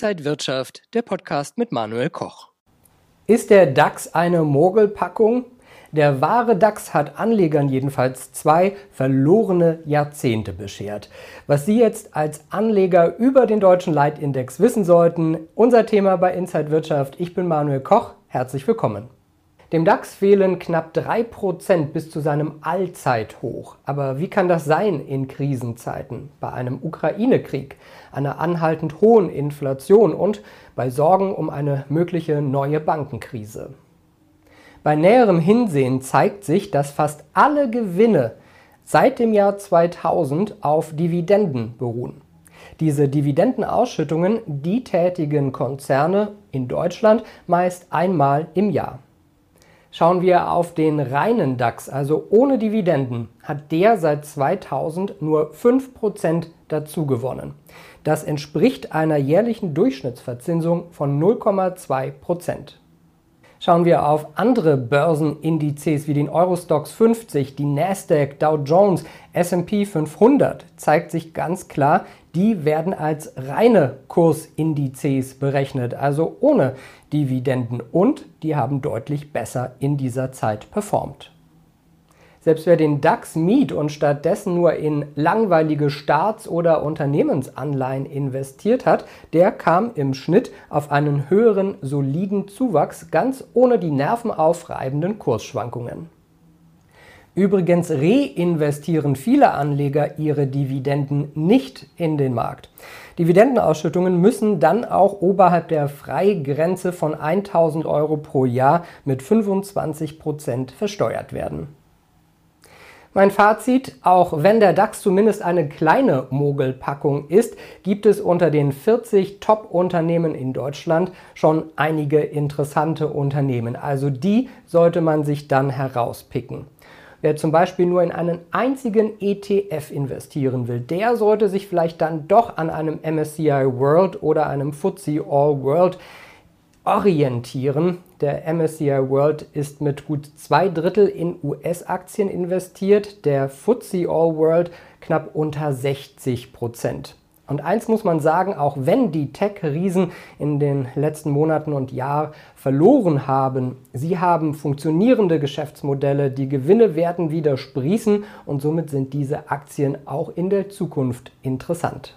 Inside Wirtschaft, der Podcast mit Manuel Koch. Ist der DAX eine Mogelpackung? Der wahre DAX hat Anlegern jedenfalls zwei verlorene Jahrzehnte beschert. Was Sie jetzt als Anleger über den deutschen Leitindex wissen sollten, unser Thema bei Inside Wirtschaft. Ich bin Manuel Koch. Herzlich willkommen. Dem DAX fehlen knapp 3% bis zu seinem Allzeithoch. Aber wie kann das sein in Krisenzeiten, bei einem Ukraine-Krieg, einer anhaltend hohen Inflation und bei Sorgen um eine mögliche neue Bankenkrise? Bei näherem Hinsehen zeigt sich, dass fast alle Gewinne seit dem Jahr 2000 auf Dividenden beruhen. Diese Dividendenausschüttungen, die tätigen Konzerne in Deutschland meist einmal im Jahr. Schauen wir auf den reinen DAX, also ohne Dividenden, hat der seit 2000 nur 5% dazu gewonnen. Das entspricht einer jährlichen Durchschnittsverzinsung von 0,2%. Schauen wir auf andere Börsenindizes wie den Eurostox 50, die Nasdaq, Dow Jones, S&P 500, zeigt sich ganz klar, die werden als reine Kursindizes berechnet, also ohne Dividenden und die haben deutlich besser in dieser Zeit performt. Selbst wer den DAX miet und stattdessen nur in langweilige Staats- oder Unternehmensanleihen investiert hat, der kam im Schnitt auf einen höheren, soliden Zuwachs, ganz ohne die nervenaufreibenden Kursschwankungen. Übrigens reinvestieren viele Anleger ihre Dividenden nicht in den Markt. Dividendenausschüttungen müssen dann auch oberhalb der Freigrenze von 1000 Euro pro Jahr mit 25 Prozent versteuert werden. Mein Fazit, auch wenn der DAX zumindest eine kleine Mogelpackung ist, gibt es unter den 40 Top-Unternehmen in Deutschland schon einige interessante Unternehmen. Also die sollte man sich dann herauspicken. Wer zum Beispiel nur in einen einzigen ETF investieren will, der sollte sich vielleicht dann doch an einem MSCI World oder einem FTSE All World orientieren. Der MSCI World ist mit gut zwei Drittel in US-Aktien investiert, der FTSE All World knapp unter 60 Prozent. Und eins muss man sagen, auch wenn die Tech-Riesen in den letzten Monaten und Jahren verloren haben, sie haben funktionierende Geschäftsmodelle, die Gewinne werden wieder sprießen und somit sind diese Aktien auch in der Zukunft interessant.